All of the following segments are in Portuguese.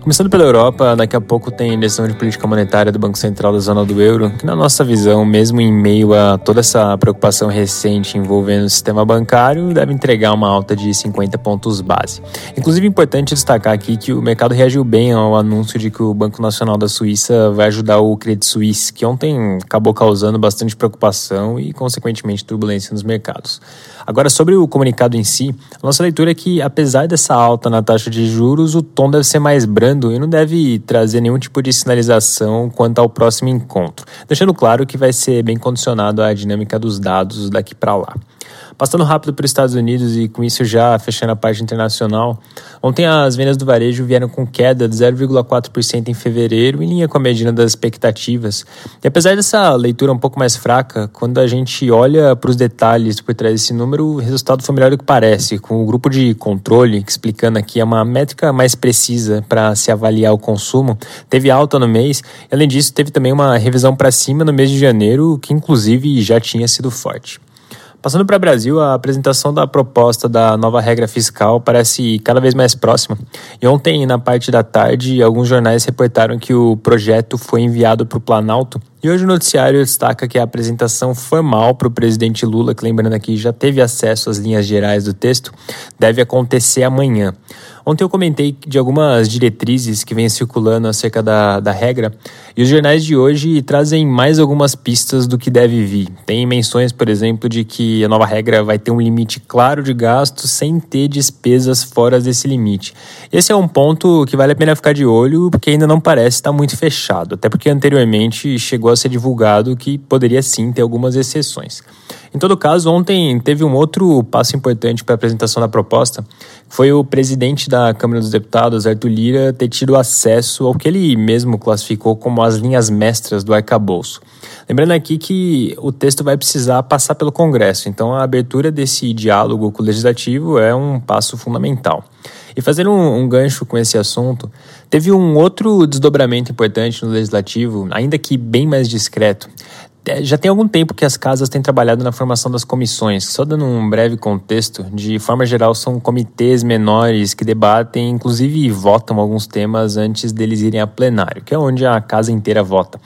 Começando pela Europa, daqui a pouco tem decisão de política monetária do Banco Central da zona do euro, que na nossa visão, mesmo em meio a toda essa preocupação recente envolvendo o sistema bancário, deve entregar uma alta de 50 pontos base. Inclusive, é importante destacar aqui que o mercado reagiu bem ao anúncio de que o Banco Nacional da Suíça vai ajudar o Credit Suisse, que ontem acabou causando bastante preocupação e, consequentemente, turbulência nos mercados. Agora, sobre o comunicado em si, a nossa leitura é que, apesar dessa alta na taxa de juros, o tom deve ser mais brando e não deve trazer nenhum tipo de sinalização quanto ao próximo encontro, deixando claro que vai ser bem condicionado à dinâmica dos dados daqui para lá. Passando rápido para os Estados Unidos e com isso já fechando a parte internacional, ontem as vendas do varejo vieram com queda de 0,4% em fevereiro, em linha com a medida das expectativas. E apesar dessa leitura um pouco mais fraca, quando a gente olha para os detalhes por trás desse número, o resultado foi melhor do que parece, com o grupo de controle, explicando aqui é uma métrica mais precisa para se avaliar o consumo, teve alta no mês, além disso teve também uma revisão para cima no mês de janeiro, que inclusive já tinha sido forte. Passando para o Brasil, a apresentação da proposta da nova regra fiscal parece cada vez mais próxima. E ontem, na parte da tarde, alguns jornais reportaram que o projeto foi enviado para o Planalto. E hoje o noticiário destaca que a apresentação formal para o presidente Lula, que lembrando aqui já teve acesso às linhas gerais do texto, deve acontecer amanhã. Ontem eu comentei de algumas diretrizes que vêm circulando acerca da, da regra, e os jornais de hoje trazem mais algumas pistas do que deve vir. Tem menções, por exemplo, de que a nova regra vai ter um limite claro de gastos sem ter despesas fora desse limite. Esse é um ponto que vale a pena ficar de olho, porque ainda não parece estar muito fechado, até porque anteriormente chegou a ser divulgado que poderia sim ter algumas exceções. Em todo caso, ontem teve um outro passo importante para a apresentação da proposta, foi o presidente da Câmara dos Deputados, Arthur Lira, ter tido acesso ao que ele mesmo classificou como as linhas mestras do arcabouço. Lembrando aqui que o texto vai precisar passar pelo Congresso, então a abertura desse diálogo com o Legislativo é um passo fundamental. E fazendo um, um, gancho com esse assunto, teve um outro desdobramento importante no Legislativo, ainda que bem mais discreto. É, já tem algum tempo que as casas têm trabalhado na formação das comissões. Só dando um breve contexto, de forma geral, são comitês menores que debatem, inclusive votam alguns temas antes deles irem a plenário, que é onde a casa inteira vota.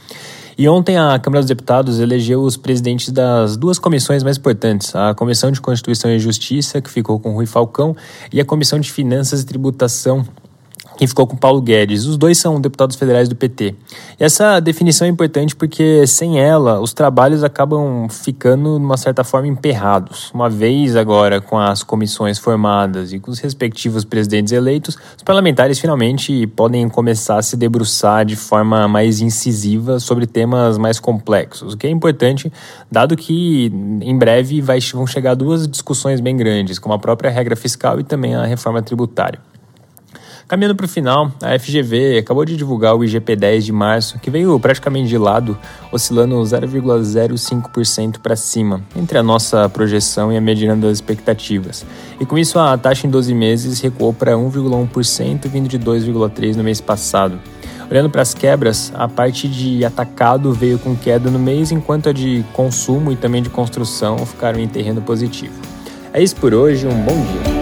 E ontem a Câmara dos Deputados elegeu os presidentes das duas comissões mais importantes, a Comissão de Constituição e Justiça, que ficou com Rui Falcão, e a Comissão de Finanças e Tributação, quem ficou com Paulo Guedes. Os dois são deputados federais do PT. E essa definição é importante porque, sem ela, os trabalhos acabam ficando, de uma certa forma, emperrados. Uma vez agora, com as comissões formadas e com os respectivos presidentes eleitos, os parlamentares finalmente podem começar a se debruçar de forma mais incisiva sobre temas mais complexos, o que é importante, dado que em breve vai, vão chegar duas discussões bem grandes, como a própria regra fiscal e também a reforma tributária. Caminhando para o final, a FGV acabou de divulgar o IGP-10 de março, que veio praticamente de lado, oscilando 0,05% para cima, entre a nossa projeção e a mediana das expectativas. E com isso, a taxa em 12 meses recuou para 1,1%, vindo de 2,3% no mês passado. Olhando para as quebras, a parte de atacado veio com queda no mês, enquanto a de consumo e também de construção ficaram em terreno positivo. É isso por hoje, um bom dia.